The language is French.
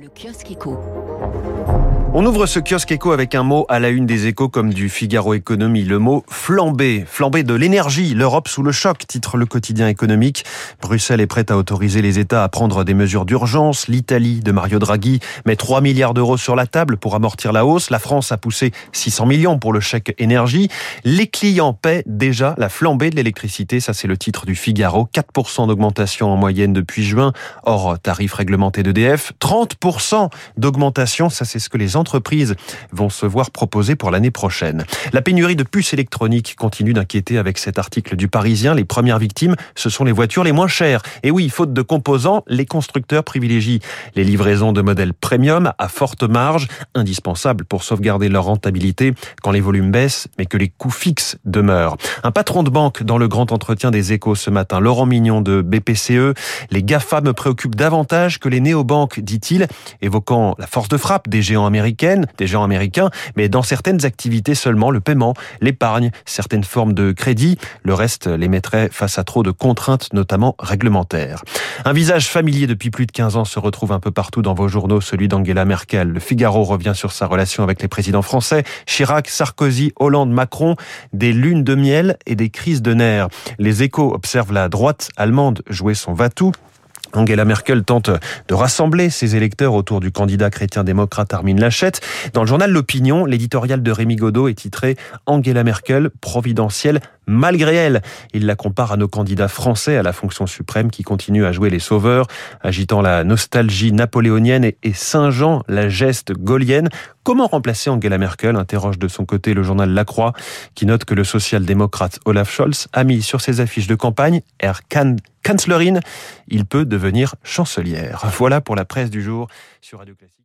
Le kiosque éco. On ouvre ce kiosque éco avec un mot à la une des échos comme du Figaro Économie, le mot flambé, flambé de l'énergie, l'Europe sous le choc, titre le quotidien économique. Bruxelles est prête à autoriser les États à prendre des mesures d'urgence. L'Italie de Mario Draghi met 3 milliards d'euros sur la table pour amortir la hausse. La France a poussé 600 millions pour le chèque énergie. Les clients paient déjà la flambée de l'électricité, ça c'est le titre du Figaro. 4% d'augmentation en moyenne depuis juin, hors tarif réglementé d'EDF. 30% d'augmentation, ça c'est ce que les entreprises vont se voir proposer pour l'année prochaine. La pénurie de puces électroniques continue d'inquiéter avec cet article du Parisien. Les premières victimes, ce sont les voitures les moins chères. Et oui, faute de composants, les constructeurs privilégient les livraisons de modèles premium à forte marge, indispensables pour sauvegarder leur rentabilité quand les volumes baissent, mais que les coûts fixes demeurent. Un patron de banque dans le grand entretien des échos ce matin, Laurent Mignon de BPCE, les GAFA me préoccupent davantage que les néobanques, dit-il, évoquant la force de frappe des géants américains des géants américains, mais dans certaines activités seulement, le paiement, l'épargne, certaines formes de crédit. Le reste les mettrait face à trop de contraintes, notamment réglementaires. Un visage familier depuis plus de 15 ans se retrouve un peu partout dans vos journaux, celui d'Angela Merkel. Le Figaro revient sur sa relation avec les présidents français, Chirac, Sarkozy, Hollande, Macron, des lunes de miel et des crises de nerfs. Les échos observent la droite allemande jouer son va-tout Angela Merkel tente de rassembler ses électeurs autour du candidat chrétien-démocrate Armin Laschet. Dans le journal L'Opinion, l'éditorial de Rémi Godot est titré Angela Merkel, providentielle malgré elle. Il la compare à nos candidats français à la fonction suprême qui continuent à jouer les sauveurs, agitant la nostalgie napoléonienne et Saint-Jean, la geste gaulienne. Comment remplacer Angela Merkel interroge de son côté le journal La Croix, qui note que le social-démocrate Olaf Scholz a mis sur ses affiches de campagne Air Kanzlerin, il peut devenir chancelière. Voilà pour la presse du jour sur Radio Classique.